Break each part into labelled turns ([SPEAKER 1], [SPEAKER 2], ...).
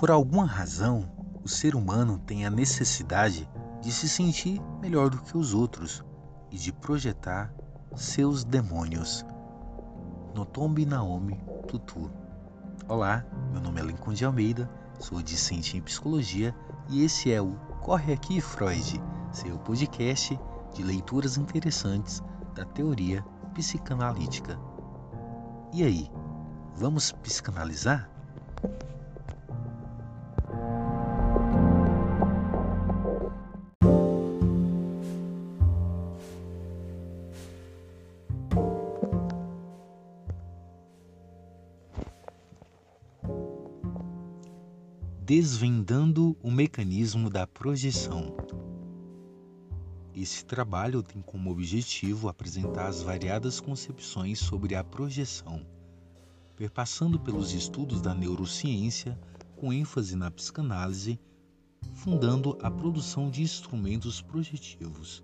[SPEAKER 1] Por alguma razão, o ser humano tem a necessidade de se sentir melhor do que os outros e de projetar seus demônios. Notombi Naomi Tutu. Olá, meu nome é Lincoln de Almeida, sou discente em psicologia e esse é o Corre Aqui Freud, seu podcast de leituras interessantes da teoria psicanalítica. E aí, vamos psicanalizar? Desvendando o mecanismo da projeção. Esse trabalho tem como objetivo apresentar as variadas concepções sobre a projeção, perpassando pelos estudos da neurociência, com ênfase na psicanálise, fundando a produção de instrumentos projetivos.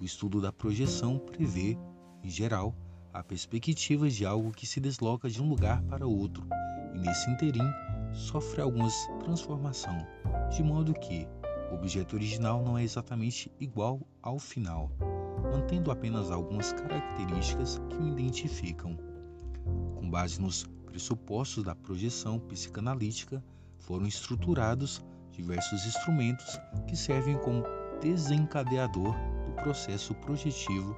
[SPEAKER 1] O estudo da projeção prevê, em geral, a perspectiva de algo que se desloca de um lugar para outro, e nesse interim sofre algumas transformação, de modo que o objeto original não é exatamente igual ao final, mantendo apenas algumas características que o identificam. Com base nos pressupostos da projeção psicanalítica, foram estruturados diversos instrumentos que servem como desencadeador do processo projetivo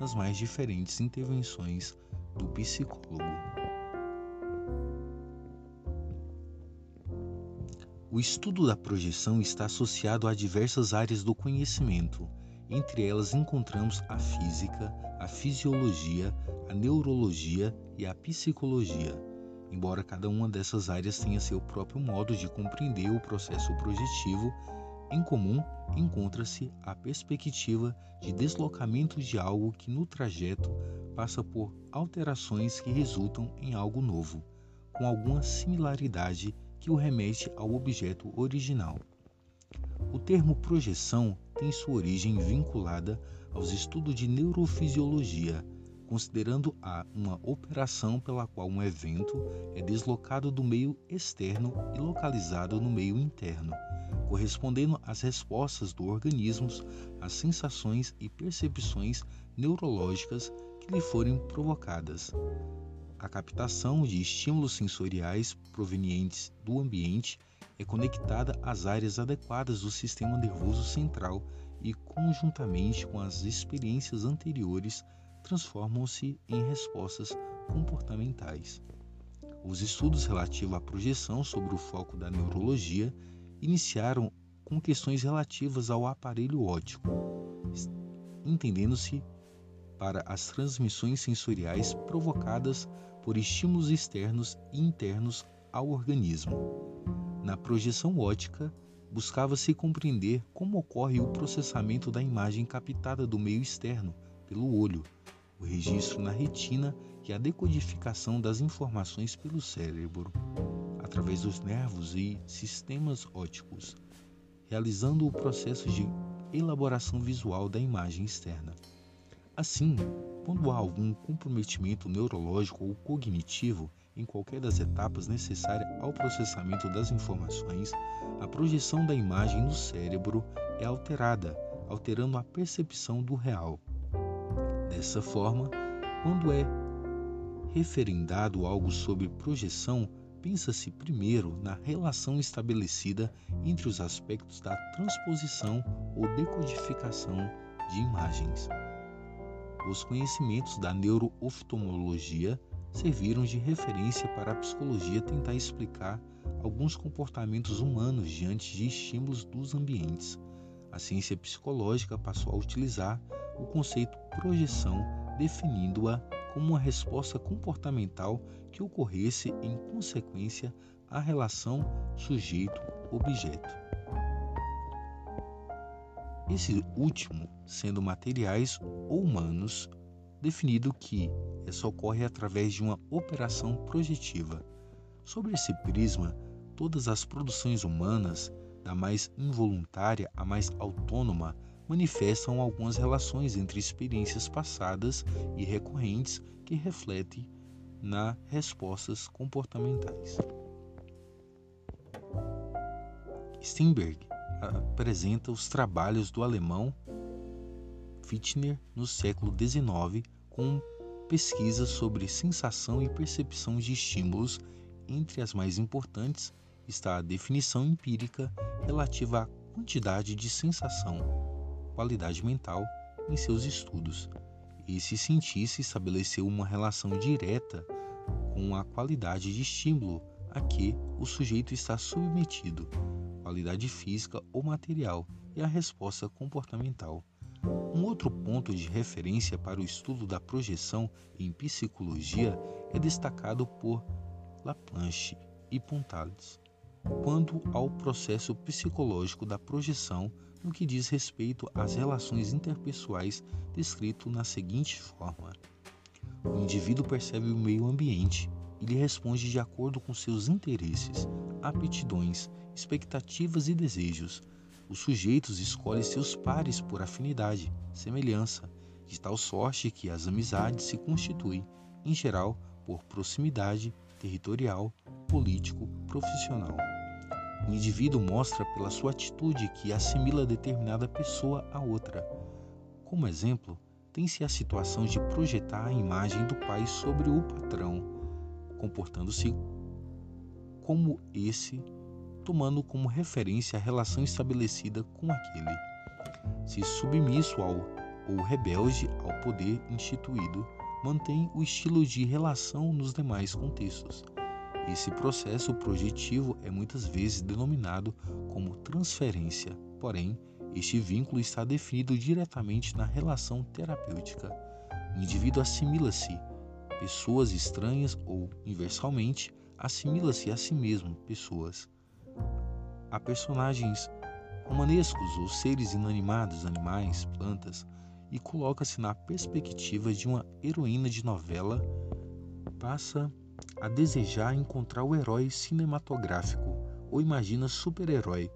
[SPEAKER 1] nas mais diferentes intervenções do psicólogo. O estudo da projeção está associado a diversas áreas do conhecimento. Entre elas encontramos a física, a fisiologia, a neurologia e a psicologia. Embora cada uma dessas áreas tenha seu próprio modo de compreender o processo projetivo, em comum encontra-se a perspectiva de deslocamento de algo que no trajeto passa por alterações que resultam em algo novo, com alguma similaridade que o remete ao objeto original. O termo projeção tem sua origem vinculada aos estudos de neurofisiologia, considerando-a uma operação pela qual um evento é deslocado do meio externo e localizado no meio interno, correspondendo às respostas do organismo às sensações e percepções neurológicas que lhe forem provocadas a captação de estímulos sensoriais provenientes do ambiente é conectada às áreas adequadas do sistema nervoso central e, conjuntamente com as experiências anteriores, transformam-se em respostas comportamentais. Os estudos relativos à projeção sobre o foco da neurologia iniciaram com questões relativas ao aparelho óptico, entendendo-se para as transmissões sensoriais provocadas por estímulos externos e internos ao organismo. Na projeção ótica, buscava-se compreender como ocorre o processamento da imagem captada do meio externo pelo olho, o registro na retina e a decodificação das informações pelo cérebro, através dos nervos e sistemas ópticos, realizando o processo de elaboração visual da imagem externa. Assim, quando há algum comprometimento neurológico ou cognitivo em qualquer das etapas necessárias ao processamento das informações, a projeção da imagem no cérebro é alterada, alterando a percepção do real. Dessa forma, quando é referendado algo sobre projeção, pensa-se primeiro na relação estabelecida entre os aspectos da transposição ou decodificação de imagens. Os conhecimentos da neurooftalmologia serviram de referência para a psicologia tentar explicar alguns comportamentos humanos diante de estímulos dos ambientes. A ciência psicológica passou a utilizar o conceito projeção, definindo-a como uma resposta comportamental que ocorresse em consequência à relação sujeito-objeto. Esse último sendo materiais ou humanos, definido que essa ocorre através de uma operação projetiva. Sobre esse prisma, todas as produções humanas, da mais involuntária à mais autônoma, manifestam algumas relações entre experiências passadas e recorrentes que refletem nas respostas comportamentais. Steinberg apresenta os trabalhos do alemão Fichtner no século XIX com pesquisas sobre sensação e percepção de estímulos. Entre as mais importantes está a definição empírica relativa à quantidade de sensação, qualidade mental em seus estudos. Esse cientista estabeleceu uma relação direta com a qualidade de estímulo a que o sujeito está submetido, qualidade física ou material, e a resposta comportamental. Um outro ponto de referência para o estudo da projeção em psicologia é destacado por Laplanche e Pontales, quanto ao processo psicológico da projeção no que diz respeito às relações interpessoais, descrito na seguinte forma: o indivíduo percebe o meio ambiente e lhe responde de acordo com seus interesses, aptidões, expectativas e desejos os sujeitos escolhem seus pares por afinidade, semelhança, de tal sorte que as amizades se constituem, em geral, por proximidade territorial, político, profissional. O indivíduo mostra pela sua atitude que assimila determinada pessoa a outra. Como exemplo, tem-se a situação de projetar a imagem do pai sobre o patrão, comportando-se como esse tomando como referência a relação estabelecida com aquele. Se submisso ao ou rebelde ao poder instituído, mantém o estilo de relação nos demais contextos. Esse processo projetivo é muitas vezes denominado como transferência, porém, este vínculo está definido diretamente na relação terapêutica. O indivíduo assimila-se pessoas estranhas ou, inversalmente, assimila-se a si mesmo pessoas a personagens romanescos ou seres inanimados, animais, plantas, e coloca-se na perspectiva de uma heroína de novela, passa a desejar encontrar o herói cinematográfico ou imagina super-herói,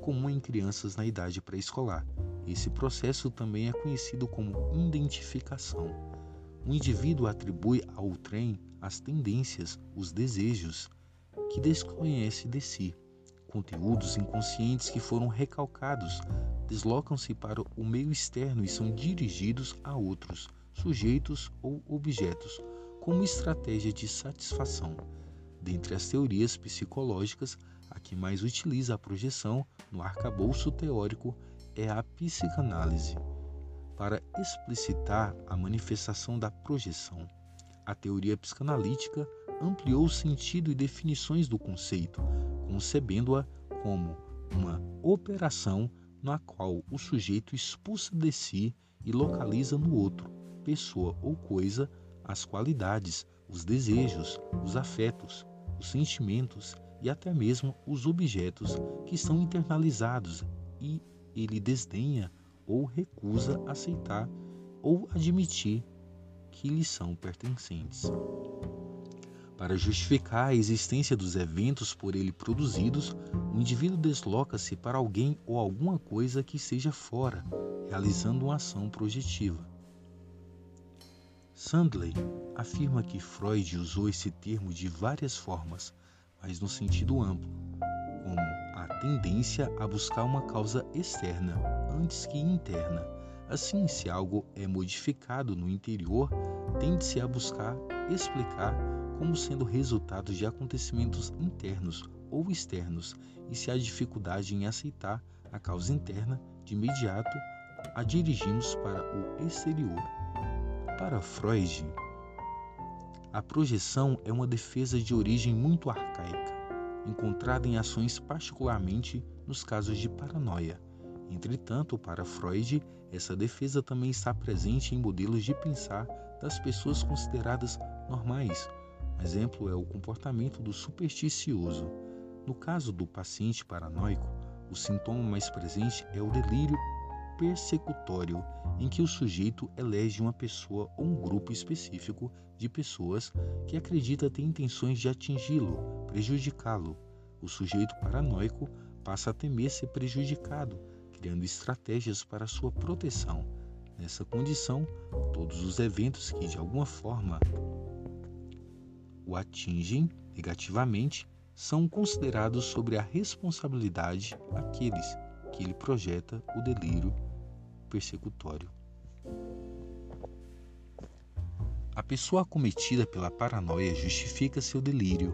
[SPEAKER 1] comum em crianças na idade pré-escolar. Esse processo também é conhecido como identificação. O indivíduo atribui ao trem as tendências, os desejos que desconhece de si conteúdos inconscientes que foram recalcados deslocam-se para o meio externo e são dirigidos a outros, sujeitos ou objetos, como estratégia de satisfação. Dentre as teorias psicológicas, a que mais utiliza a projeção no arcabouço teórico é a psicanálise. Para explicitar a manifestação da projeção, a teoria psicanalítica ampliou o sentido e definições do conceito, concebendo-a como uma operação na qual o sujeito expulsa de si e localiza no outro, pessoa ou coisa, as qualidades, os desejos, os afetos, os sentimentos e até mesmo os objetos que estão internalizados e ele desdenha ou recusa aceitar ou admitir que lhe são pertencentes para justificar a existência dos eventos por ele produzidos, o indivíduo desloca-se para alguém ou alguma coisa que esteja fora, realizando uma ação projetiva. Sandley afirma que Freud usou esse termo de várias formas, mas no sentido amplo, como a tendência a buscar uma causa externa antes que interna. Assim, se algo é modificado no interior, tende-se a buscar explicar como sendo resultado de acontecimentos internos ou externos, e se há dificuldade em aceitar a causa interna, de imediato a dirigimos para o exterior. Para Freud, a projeção é uma defesa de origem muito arcaica, encontrada em ações particularmente nos casos de paranoia. Entretanto, para Freud, essa defesa também está presente em modelos de pensar das pessoas consideradas normais, exemplo é o comportamento do supersticioso. No caso do paciente paranoico, o sintoma mais presente é o delírio persecutório, em que o sujeito elege uma pessoa ou um grupo específico de pessoas que acredita ter intenções de atingi-lo, prejudicá-lo. O sujeito paranoico passa a temer ser prejudicado, criando estratégias para sua proteção. Nessa condição, todos os eventos que de alguma forma atingem negativamente são considerados sobre a responsabilidade aqueles que ele projeta o delírio persecutório. A pessoa acometida pela paranoia justifica seu delírio,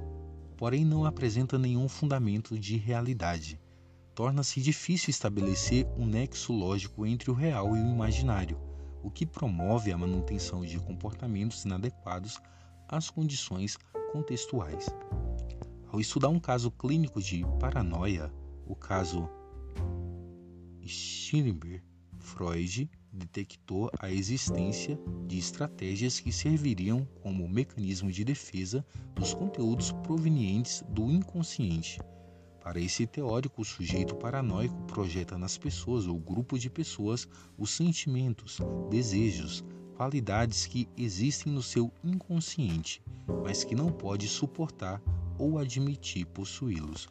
[SPEAKER 1] porém não apresenta nenhum fundamento de realidade. Torna-se difícil estabelecer um nexo lógico entre o real e o imaginário, o que promove a manutenção de comportamentos inadequados às condições contextuais. Ao estudar um caso clínico de paranoia, o caso Schillenberg, Freud detectou a existência de estratégias que serviriam como mecanismo de defesa dos conteúdos provenientes do inconsciente. Para esse teórico, o sujeito paranoico projeta nas pessoas ou grupo de pessoas os sentimentos, desejos, qualidades que existem no seu inconsciente, mas que não pode suportar ou admitir possuí-los.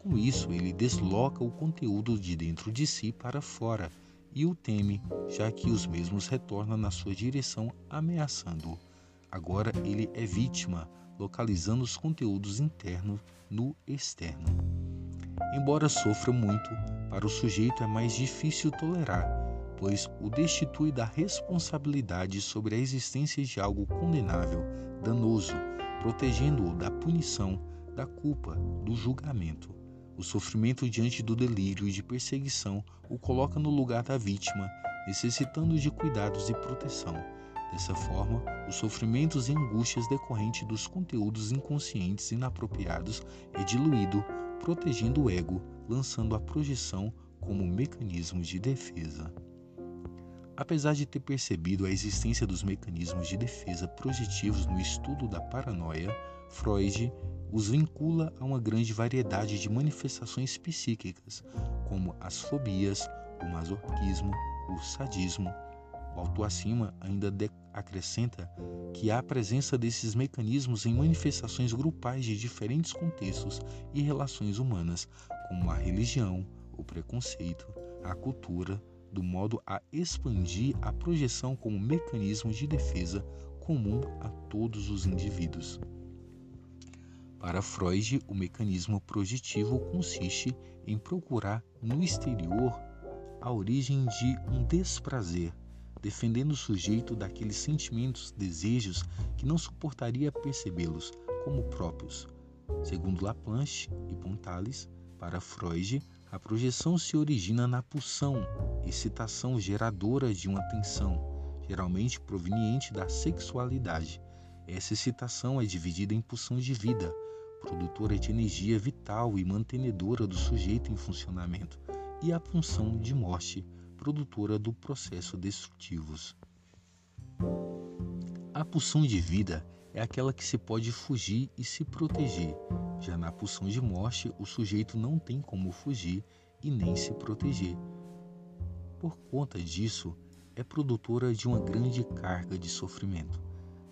[SPEAKER 1] Com isso, ele desloca o conteúdo de dentro de si para fora e o teme, já que os mesmos retornam na sua direção ameaçando-o. Agora ele é vítima, localizando os conteúdos internos no externo. Embora sofra muito, para o sujeito é mais difícil tolerar, pois o destitui da responsabilidade sobre a existência de algo condenável, danoso, protegendo-o da punição, da culpa, do julgamento. O sofrimento diante do delírio e de perseguição o coloca no lugar da vítima, necessitando de cuidados e proteção. Dessa forma, os sofrimentos e angústias decorrentes dos conteúdos inconscientes inapropriados é diluído, protegendo o ego, lançando a projeção como mecanismo de defesa. Apesar de ter percebido a existência dos mecanismos de defesa projetivos no estudo da paranoia, Freud os vincula a uma grande variedade de manifestações psíquicas, como as fobias, o masoquismo, o sadismo. O autor acima ainda acrescenta que há a presença desses mecanismos em manifestações grupais de diferentes contextos e relações humanas, como a religião, o preconceito, a cultura, do modo a expandir a projeção como mecanismo de defesa comum a todos os indivíduos. Para Freud, o mecanismo projetivo consiste em procurar no exterior a origem de um desprazer, defendendo o sujeito daqueles sentimentos, desejos que não suportaria percebê-los como próprios. Segundo Laplanche e Pontales, para Freud, a projeção se origina na pulsão, excitação geradora de uma tensão, geralmente proveniente da sexualidade. Essa excitação é dividida em pulsão de vida, produtora de energia vital e mantenedora do sujeito em funcionamento, e a pulsão de morte, produtora do processo destrutivos. A pulsão de vida é aquela que se pode fugir e se proteger. Já na pulsão de morte, o sujeito não tem como fugir e nem se proteger. Por conta disso, é produtora de uma grande carga de sofrimento.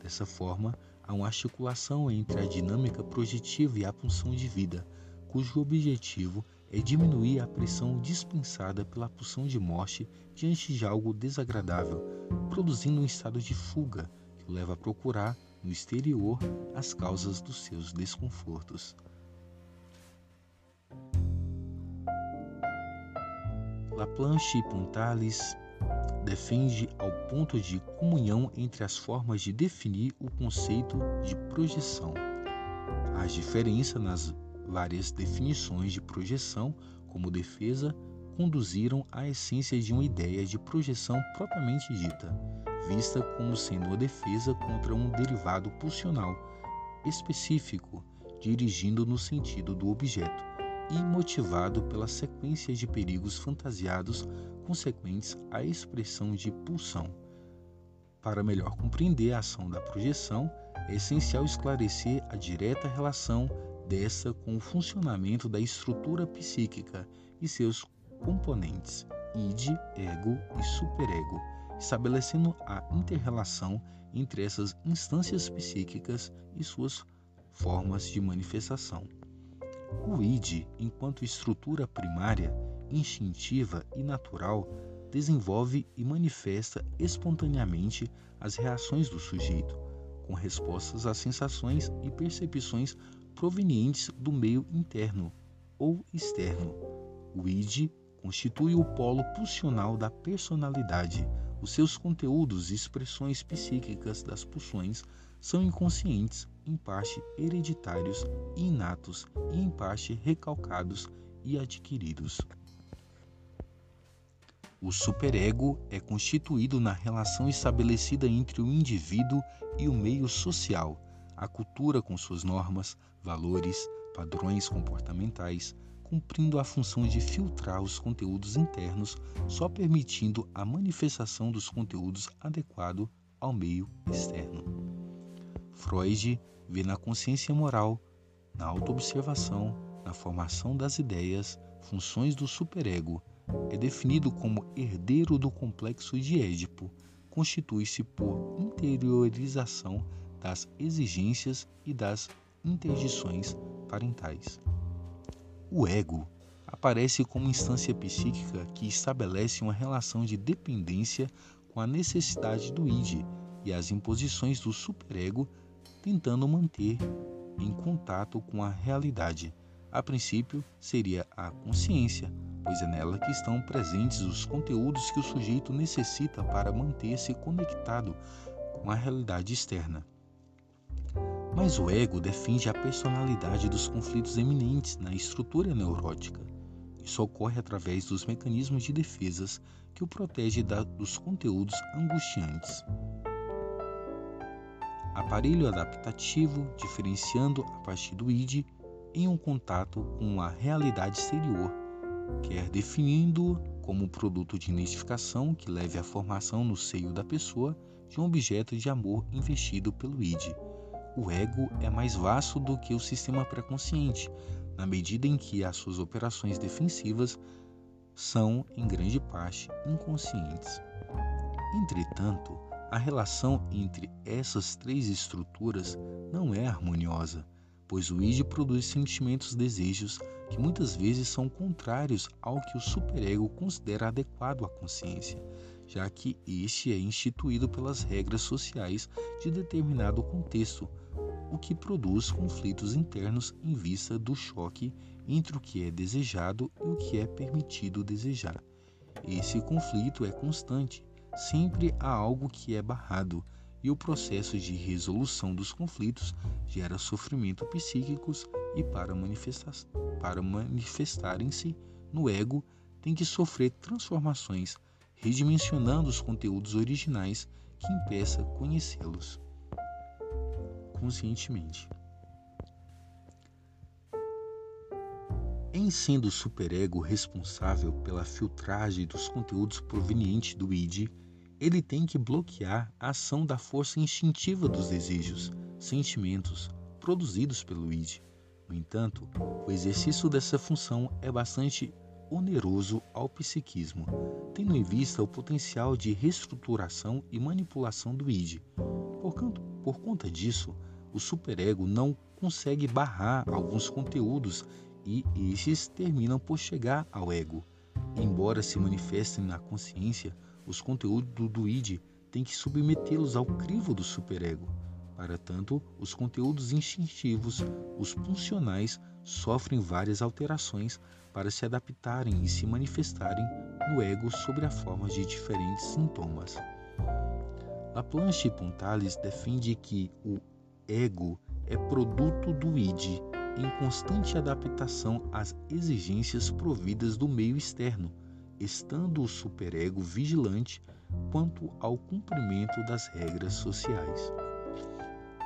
[SPEAKER 1] Dessa forma, há uma articulação entre a dinâmica projetiva e a pulsão de vida, cujo objetivo é diminuir a pressão dispensada pela pulsão de morte diante de algo desagradável, produzindo um estado de fuga que o leva a procurar no exterior as causas dos seus desconfortos. Laplanche e Pontales defende ao ponto de comunhão entre as formas de definir o conceito de projeção. As diferenças nas várias definições de projeção como defesa conduziram à essência de uma ideia de projeção propriamente dita, vista como sendo uma defesa contra um derivado pulsional específico, dirigindo no sentido do objeto e motivado pela sequência de perigos fantasiados consequentes à expressão de pulsão. Para melhor compreender a ação da projeção, é essencial esclarecer a direta relação dessa com o funcionamento da estrutura psíquica e seus componentes, id, ego e superego, estabelecendo a interrelação entre essas instâncias psíquicas e suas formas de manifestação. O id, enquanto estrutura primária, instintiva e natural, desenvolve e manifesta espontaneamente as reações do sujeito, com respostas às sensações e percepções provenientes do meio interno ou externo. O id constitui o polo pulsional da personalidade. Os seus conteúdos e expressões psíquicas das pulsões são inconscientes, em parte hereditários e inatos e em parte recalcados e adquiridos. O superego é constituído na relação estabelecida entre o indivíduo e o meio social, a cultura com suas normas, valores, padrões comportamentais, cumprindo a função de filtrar os conteúdos internos, só permitindo a manifestação dos conteúdos adequado ao meio externo. Freud vê na consciência moral, na autoobservação, na formação das ideias, funções do superego é definido como herdeiro do complexo de Édipo, constitui-se por interiorização das exigências e das interdições parentais. O ego aparece como instância psíquica que estabelece uma relação de dependência com a necessidade do id e as imposições do superego, tentando manter em contato com a realidade. A princípio, seria a consciência, pois é nela que estão presentes os conteúdos que o sujeito necessita para manter-se conectado com a realidade externa. Mas o ego defende a personalidade dos conflitos eminentes na estrutura neurótica. Isso ocorre através dos mecanismos de defesas que o protege da, dos conteúdos angustiantes. Aparelho adaptativo diferenciando a partir do id em um contato com a realidade exterior quer definindo como produto de identificação que leve à formação no seio da pessoa de um objeto de amor investido pelo id. O ego é mais vasto do que o sistema pré-consciente, na medida em que as suas operações defensivas são, em grande parte, inconscientes. Entretanto, a relação entre essas três estruturas não é harmoniosa, pois o id produz sentimentos, desejos que muitas vezes são contrários ao que o superego considera adequado à consciência, já que este é instituído pelas regras sociais de determinado contexto, o que produz conflitos internos em vista do choque entre o que é desejado e o que é permitido desejar. Esse conflito é constante, sempre há algo que é barrado, e o processo de resolução dos conflitos gera sofrimento psíquicos e para, manifestar, para manifestarem-se no ego tem que sofrer transformações, redimensionando os conteúdos originais que impeça conhecê-los conscientemente. Em sendo o superego responsável pela filtragem dos conteúdos provenientes do id, ele tem que bloquear a ação da força instintiva dos desejos, sentimentos produzidos pelo id. No entanto, o exercício dessa função é bastante oneroso ao psiquismo, tendo em vista o potencial de reestruturação e manipulação do id. Por, por conta disso, o superego não consegue barrar alguns conteúdos e estes terminam por chegar ao ego. Embora se manifestem na consciência, os conteúdos do id têm que submetê-los ao crivo do superego. Para tanto, os conteúdos instintivos, os funcionais, sofrem várias alterações para se adaptarem e se manifestarem no ego sob a forma de diferentes sintomas. Laplanche e Pontales defende que o ego é produto do id em constante adaptação às exigências providas do meio externo estando o superego vigilante quanto ao cumprimento das regras sociais.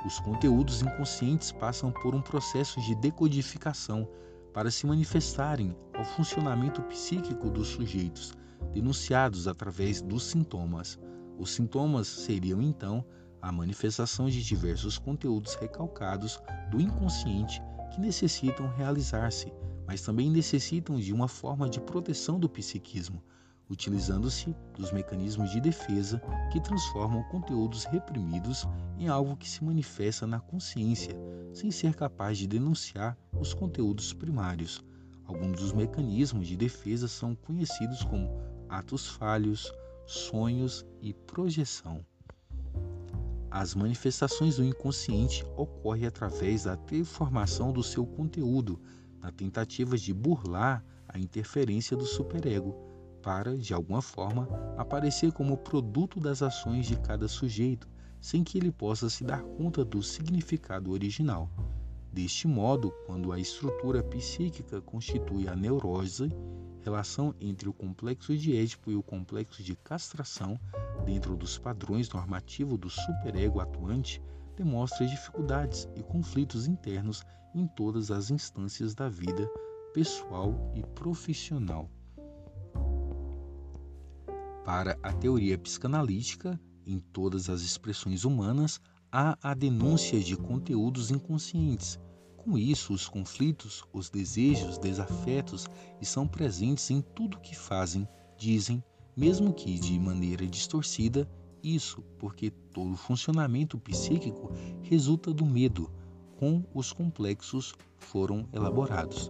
[SPEAKER 1] Os conteúdos inconscientes passam por um processo de decodificação para se manifestarem ao funcionamento psíquico dos sujeitos, denunciados através dos sintomas. Os sintomas seriam então a manifestação de diversos conteúdos recalcados do inconsciente que necessitam realizar-se mas também necessitam de uma forma de proteção do psiquismo, utilizando-se dos mecanismos de defesa que transformam conteúdos reprimidos em algo que se manifesta na consciência, sem ser capaz de denunciar os conteúdos primários. Alguns dos mecanismos de defesa são conhecidos como atos falhos, sonhos e projeção. As manifestações do inconsciente ocorrem através da transformação do seu conteúdo, na tentativa de burlar a interferência do superego, para, de alguma forma, aparecer como produto das ações de cada sujeito, sem que ele possa se dar conta do significado original. Deste modo, quando a estrutura psíquica constitui a neurose, relação entre o complexo de Édipo e o complexo de castração, dentro dos padrões normativos do superego atuante, demonstra dificuldades e conflitos internos em todas as instâncias da vida pessoal e profissional. Para a teoria psicanalítica, em todas as expressões humanas, há a denúncia de conteúdos inconscientes. Com isso, os conflitos, os desejos, desafetos estão presentes em tudo que fazem, dizem, mesmo que de maneira distorcida, isso porque todo o funcionamento psíquico resulta do medo, com os complexos foram elaborados.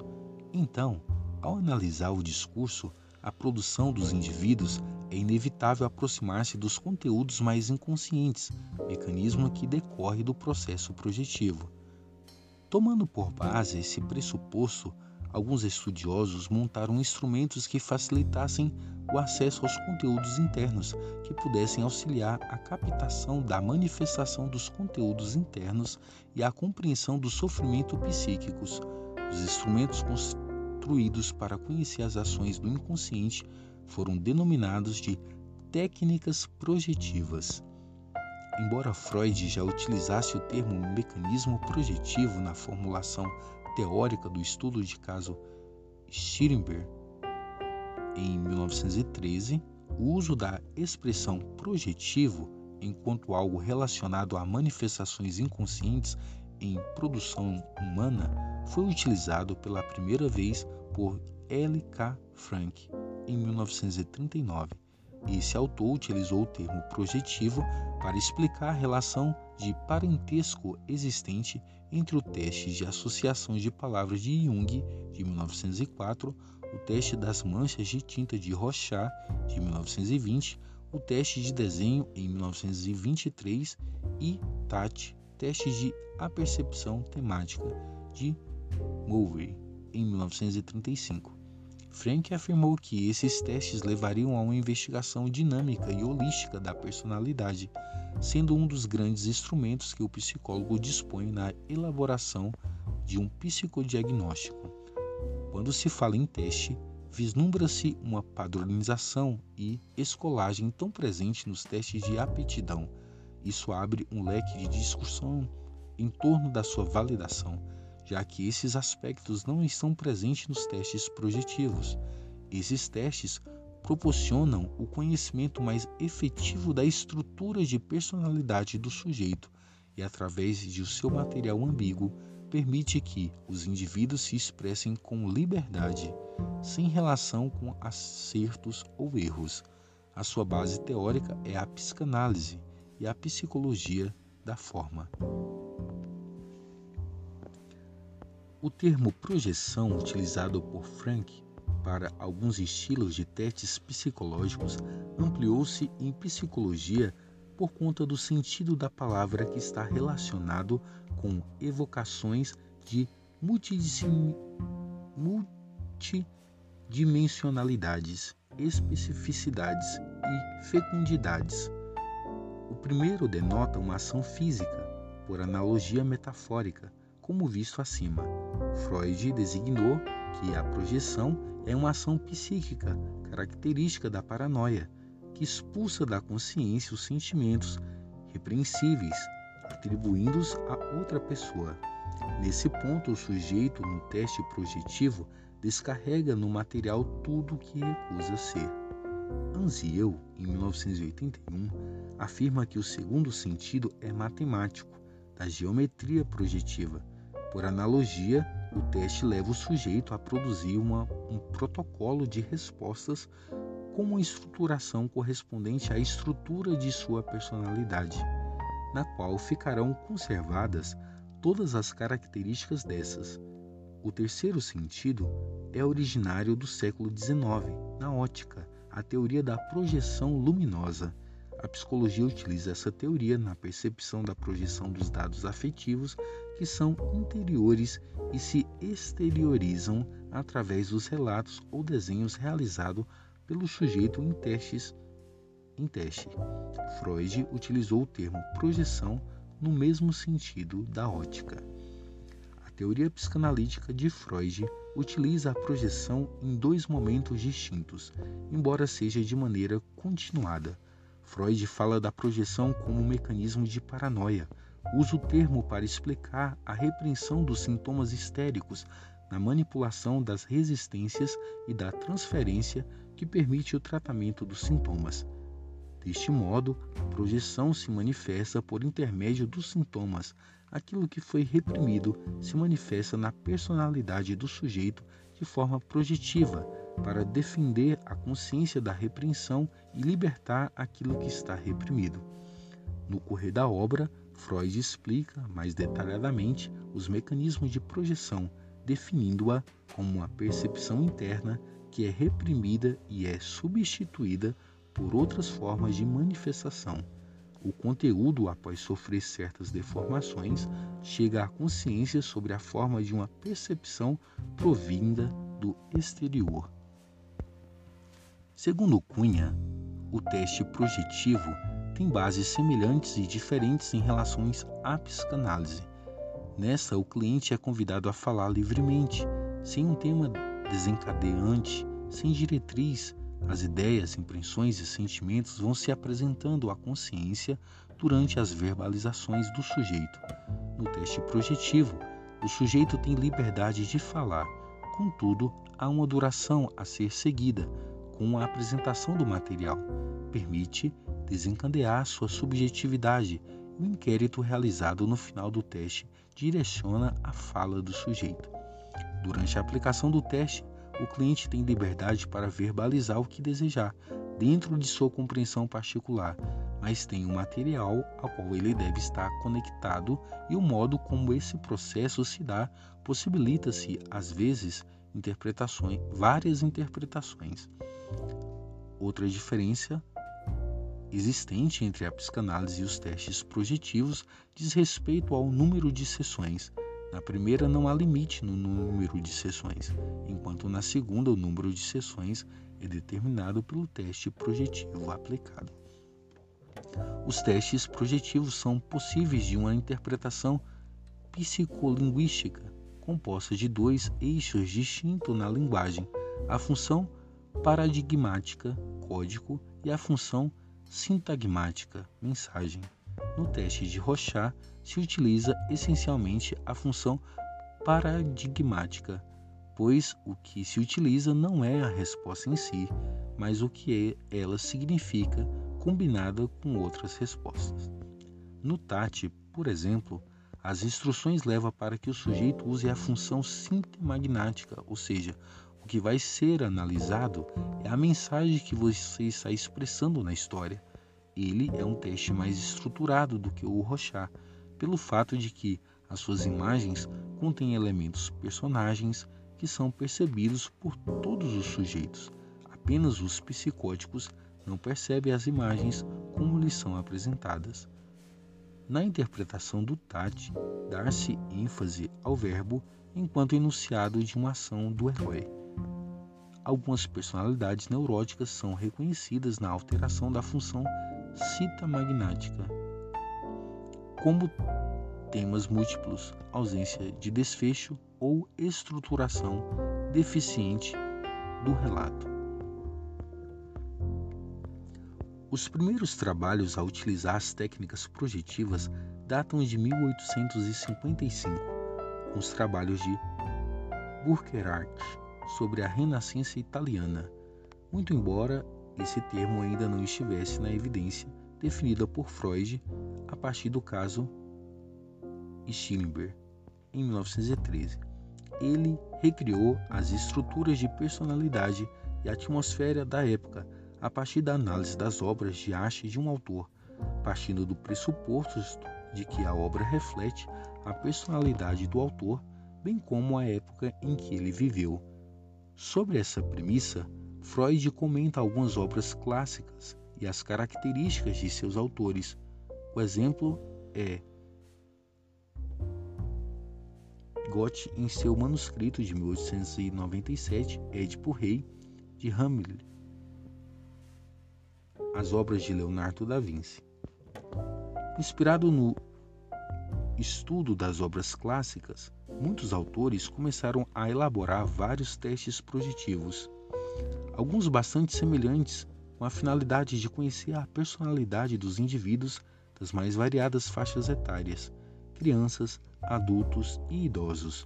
[SPEAKER 1] Então, ao analisar o discurso, a produção dos indivíduos, é inevitável aproximar-se dos conteúdos mais inconscientes, mecanismo que decorre do processo projetivo. Tomando por base esse pressuposto, alguns estudiosos montaram instrumentos que facilitassem o acesso aos conteúdos internos, que pudessem auxiliar a captação da manifestação dos conteúdos internos e a compreensão do sofrimento psíquicos. Os instrumentos construídos para conhecer as ações do inconsciente foram denominados de técnicas projetivas. Embora Freud já utilizasse o termo mecanismo projetivo na formulação teórica do estudo de caso Stirenberg em 1913, o uso da expressão projetivo enquanto algo relacionado a manifestações inconscientes em produção humana foi utilizado pela primeira vez por L. K. Frank em 1939. Esse autor utilizou o termo projetivo para explicar a relação de parentesco existente entre o teste de associação de palavras de Jung, de 1904, o teste das manchas de tinta de Rochat, de 1920, o teste de desenho em 1923 e TAT, teste de apercepção temática, de Mowbray em 1935. Frank afirmou que esses testes levariam a uma investigação dinâmica e holística da personalidade, sendo um dos grandes instrumentos que o psicólogo dispõe na elaboração de um psicodiagnóstico. Quando se fala em teste, vislumbra-se uma padronização e escolagem tão presente nos testes de aptidão. Isso abre um leque de discussão em torno da sua validação já que esses aspectos não estão presentes nos testes projetivos. Esses testes proporcionam o conhecimento mais efetivo da estrutura de personalidade do sujeito e, através de seu material ambíguo, permite que os indivíduos se expressem com liberdade, sem relação com acertos ou erros. A sua base teórica é a psicanálise e a psicologia da forma. O termo projeção, utilizado por Frank para alguns estilos de testes psicológicos, ampliou-se em psicologia por conta do sentido da palavra que está relacionado com evocações de multidimensionalidades, especificidades e fecundidades. O primeiro denota uma ação física, por analogia metafórica, como visto acima. Freud designou que a projeção é uma ação psíquica característica da paranoia, que expulsa da consciência os sentimentos repreensíveis, atribuindo-os a outra pessoa. Nesse ponto, o sujeito, no teste projetivo, descarrega no material tudo o que recusa ser. Anziel, em 1981, afirma que o segundo sentido é matemático, da geometria projetiva por analogia, o teste leva o sujeito a produzir uma, um protocolo de respostas com uma estruturação correspondente à estrutura de sua personalidade, na qual ficarão conservadas todas as características dessas. O terceiro sentido é originário do século XIX, na ótica, a teoria da projeção luminosa. A psicologia utiliza essa teoria na percepção da projeção dos dados afetivos que são interiores e se exteriorizam através dos relatos ou desenhos realizados pelo sujeito em testes em teste. Freud utilizou o termo projeção no mesmo sentido da ótica. A teoria psicanalítica de Freud utiliza a projeção em dois momentos distintos, embora seja de maneira continuada. Freud fala da projeção como um mecanismo de paranoia. Usa o termo para explicar a repreensão dos sintomas histéricos na manipulação das resistências e da transferência que permite o tratamento dos sintomas. Deste modo, a projeção se manifesta por intermédio dos sintomas. Aquilo que foi reprimido se manifesta na personalidade do sujeito de forma projetiva, para defender a consciência da repreensão e libertar aquilo que está reprimido. No correr da obra, Freud explica mais detalhadamente os mecanismos de projeção, definindo-a como uma percepção interna que é reprimida e é substituída por outras formas de manifestação. O conteúdo, após sofrer certas deformações, chega à consciência sobre a forma de uma percepção provinda do exterior. Segundo Cunha, o teste projetivo tem bases semelhantes e diferentes em relações à psicanálise. Nessa, o cliente é convidado a falar livremente, sem um tema desencadeante, sem diretriz, as ideias, impressões e sentimentos vão se apresentando à consciência durante as verbalizações do sujeito. No teste projetivo, o sujeito tem liberdade de falar, contudo, há uma duração a ser seguida com a apresentação do material. Permite desencadear sua subjetividade o inquérito realizado no final do teste direciona a fala do sujeito. Durante a aplicação do teste, o cliente tem liberdade para verbalizar o que desejar, dentro de sua compreensão particular, mas tem um material ao qual ele deve estar conectado e o modo como esse processo se dá possibilita-se, às vezes, interpretações, várias interpretações. Outra diferença existente entre a psicanálise e os testes projetivos diz respeito ao número de sessões. Na primeira não há limite no número de sessões, enquanto na segunda o número de sessões é determinado pelo teste projetivo aplicado. Os testes projetivos são possíveis de uma interpretação psicolinguística composta de dois eixos distintos na linguagem: a função paradigmática, código, e a função sintagmática, mensagem. No teste de Rochat, se utiliza essencialmente a função paradigmática, pois o que se utiliza não é a resposta em si, mas o que ela significa combinada com outras respostas. No TAT, por exemplo, as instruções levam para que o sujeito use a função sintemagnática, ou seja, o que vai ser analisado é a mensagem que você está expressando na história. Ele é um teste mais estruturado do que o Rochat, pelo fato de que as suas imagens contêm elementos personagens que são percebidos por todos os sujeitos. Apenas os psicóticos não percebem as imagens como lhes são apresentadas. Na interpretação do Tati, dar-se ênfase ao verbo enquanto enunciado de uma ação do herói. Algumas personalidades neuróticas são reconhecidas na alteração da função cita magnática como temas múltiplos, ausência de desfecho ou estruturação deficiente do relato. Os primeiros trabalhos a utilizar as técnicas projetivas datam de 1855, com os trabalhos de Burckhardt sobre a Renascença italiana, muito embora esse termo ainda não estivesse na evidência definida por Freud a partir do caso Stillenberg, em 1913. Ele recriou as estruturas de personalidade e atmosfera da época a partir da análise das obras de arte de um autor, partindo do pressuposto de que a obra reflete a personalidade do autor, bem como a época em que ele viveu. Sobre essa premissa, Freud comenta algumas obras clássicas e as características de seus autores. O exemplo é Goethe em seu manuscrito de 1897, Édipo Rei, de Hamlet, as obras de Leonardo da Vinci. Inspirado no estudo das obras clássicas, muitos autores começaram a elaborar vários testes projetivos, alguns bastante semelhantes, com a finalidade de conhecer a personalidade dos indivíduos das mais variadas faixas etárias, crianças, adultos e idosos.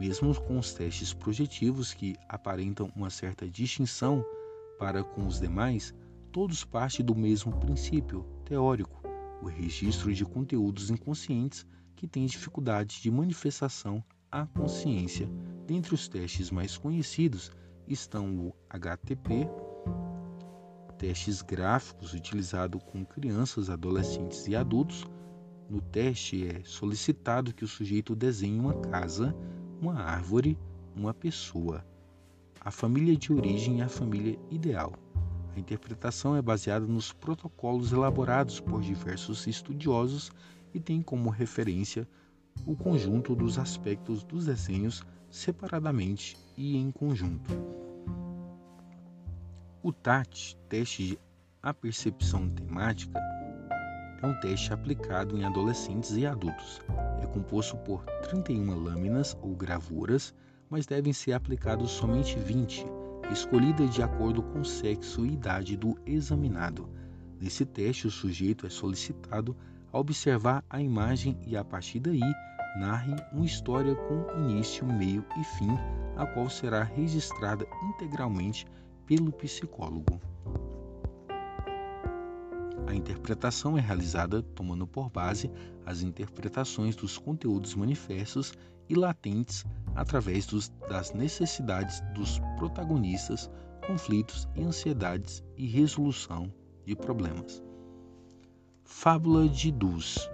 [SPEAKER 1] Mesmo com os testes projetivos que aparentam uma certa distinção para com os demais, todos partem do mesmo princípio teórico, o registro de conteúdos inconscientes que têm dificuldade de manifestação à consciência. Dentre os testes mais conhecidos estão o HTP, testes gráficos utilizados com crianças, adolescentes e adultos. No teste é solicitado que o sujeito desenhe uma casa, uma árvore, uma pessoa, a família de origem e a família ideal. A interpretação é baseada nos protocolos elaborados por diversos estudiosos e tem como referência o conjunto dos aspectos dos desenhos separadamente e em conjunto. O TAT, teste de apercepção temática, é um teste aplicado em adolescentes e adultos. É composto por 31 lâminas ou gravuras, mas devem ser aplicados somente 20 escolhida de acordo com o sexo e idade do examinado. Nesse teste, o sujeito é solicitado a observar a imagem e, a partir daí, narre uma história com início, meio e fim, a qual será registrada integralmente pelo psicólogo. A interpretação é realizada tomando por base as interpretações dos conteúdos manifestos e latentes através dos, das necessidades dos protagonistas, conflitos e ansiedades e resolução de problemas. Fábula de Dus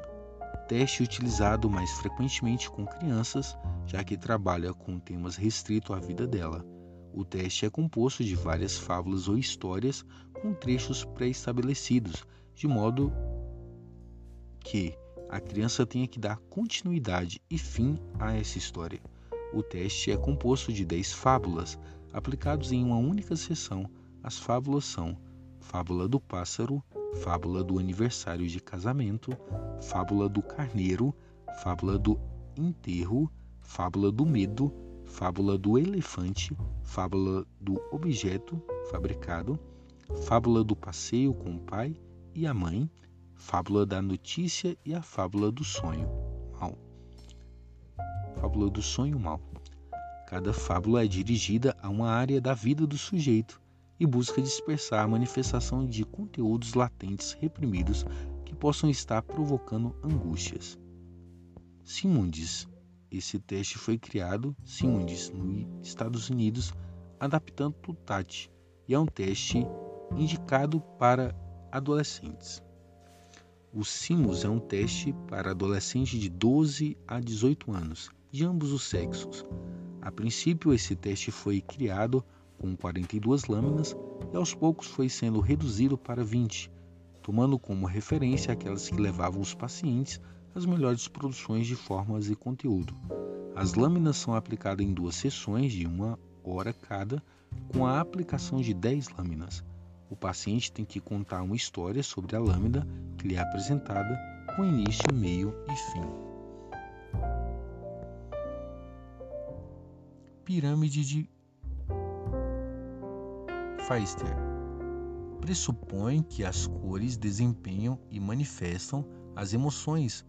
[SPEAKER 1] teste utilizado mais frequentemente com crianças, já que trabalha com temas restritos à vida dela. O teste é composto de várias fábulas ou histórias com trechos pré-estabelecidos, de modo que a criança tenha que dar continuidade e fim a essa história. O teste é composto de 10 fábulas, aplicados em uma única sessão. As fábulas são Fábula do Pássaro, Fábula do Aniversário de Casamento, Fábula do Carneiro, Fábula do Enterro, Fábula do Medo, Fábula do Elefante, Fábula do Objeto Fabricado, Fábula do Passeio com o Pai e a Mãe, Fábula da Notícia e a Fábula do Sonho Mal. Fábula do Sonho Mal. Cada fábula é dirigida a uma área da vida do sujeito e busca dispersar a manifestação de conteúdos latentes reprimidos que possam estar provocando angústias. Simundes. Esse teste foi criado, Simundes, nos Estados Unidos, adaptando o TAT, e é um teste indicado para adolescentes. O SIMUS é um teste para adolescentes de 12 a 18 anos, de ambos os sexos. A princípio, esse teste foi criado com 42 lâminas e aos poucos foi sendo reduzido para 20, tomando como referência aquelas que levavam os pacientes às melhores produções de formas e conteúdo. As lâminas são aplicadas em duas sessões de uma hora cada, com a aplicação de 10 lâminas. O paciente tem que contar uma história sobre a lâmina que lhe é apresentada, com início, meio e fim. Pirâmide de Feister pressupõe que as cores desempenham e manifestam as emoções.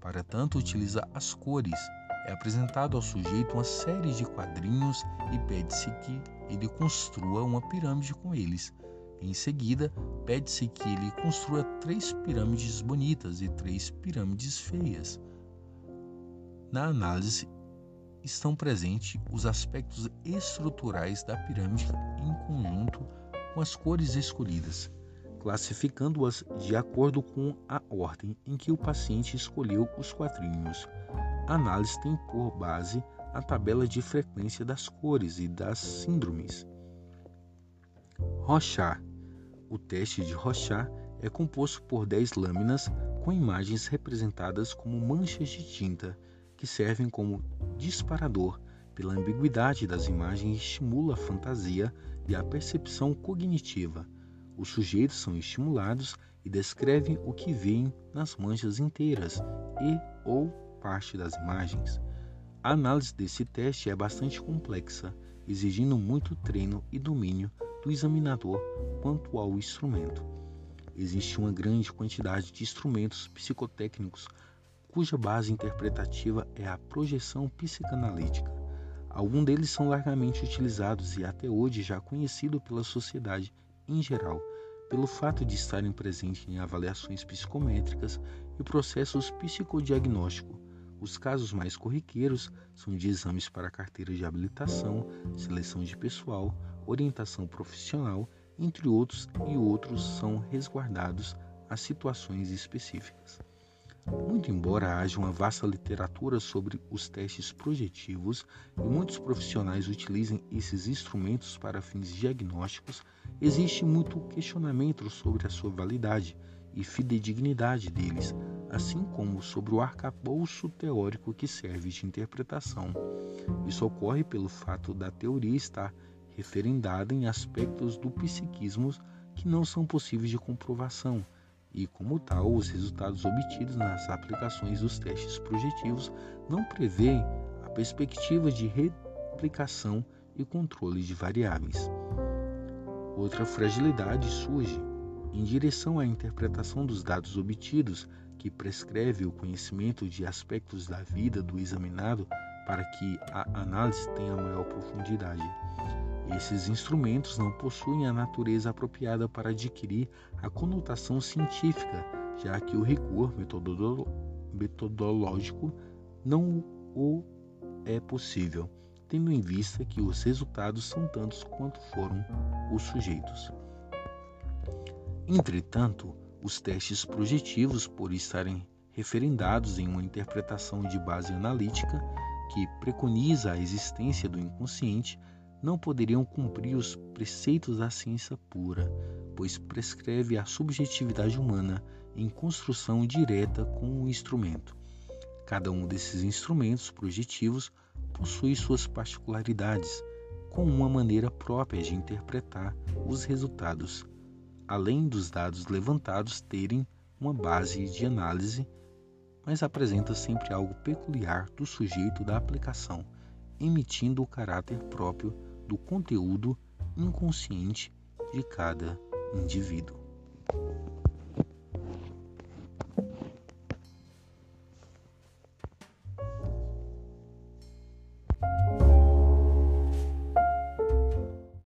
[SPEAKER 1] Para tanto, utiliza as cores. É apresentado ao sujeito uma série de quadrinhos e pede-se que ele construa uma pirâmide com eles. Em seguida, pede-se que ele construa três pirâmides bonitas e três pirâmides feias. Na análise, estão presentes os aspectos estruturais da pirâmide em conjunto com as cores escolhidas, classificando-as de acordo com a ordem em que o paciente escolheu os quadrinhos. A análise tem por base a tabela de frequência das cores e das síndromes. Rochard O teste de Rorschach é composto por 10 lâminas com imagens representadas como manchas de tinta, que servem como disparador pela ambiguidade das imagens estimula a fantasia e a percepção cognitiva. Os sujeitos são estimulados e descrevem o que veem nas manchas inteiras e ou parte das imagens. A análise desse teste é bastante complexa, exigindo muito treino e domínio do examinador quanto ao instrumento. Existe uma grande quantidade de instrumentos psicotécnicos cuja base interpretativa é a projeção psicanalítica. Alguns deles são largamente utilizados e até hoje já conhecido pela sociedade em geral, pelo fato de estarem presentes em avaliações psicométricas e processos psicodiagnósticos. Os casos mais corriqueiros são de exames para carteira de habilitação, seleção de pessoal, orientação profissional entre outros, e outros são resguardados a situações específicas. Muito embora haja uma vasta literatura sobre os testes projetivos e muitos profissionais utilizem esses instrumentos para fins diagnósticos, existe muito questionamento sobre a sua validade e fidedignidade deles, assim como sobre o arcabouço teórico que serve de interpretação. Isso ocorre pelo fato da teoria estar referendada em aspectos do psiquismo que não são possíveis de comprovação, e, como tal, os resultados obtidos nas aplicações dos testes projetivos não prevêem a perspectiva de replicação e controle de variáveis. Outra fragilidade surge em direção à interpretação dos dados obtidos, que prescreve o conhecimento de aspectos da vida do examinado para que a análise tenha maior profundidade. Esses instrumentos não possuem a natureza apropriada para adquirir a conotação científica, já que o rigor metodológico não o é possível, tendo em vista que os resultados são tantos quanto foram os sujeitos. Entretanto, os testes projetivos, por estarem referendados em uma interpretação de base analítica que preconiza a existência do inconsciente, não poderiam cumprir os preceitos da ciência pura, pois prescreve a subjetividade humana em construção direta com o instrumento. Cada um desses instrumentos projetivos possui suas particularidades, com uma maneira própria de interpretar os resultados, além dos dados levantados terem uma base de análise, mas apresenta sempre algo peculiar do sujeito da aplicação, emitindo o caráter próprio do conteúdo inconsciente de cada indivíduo.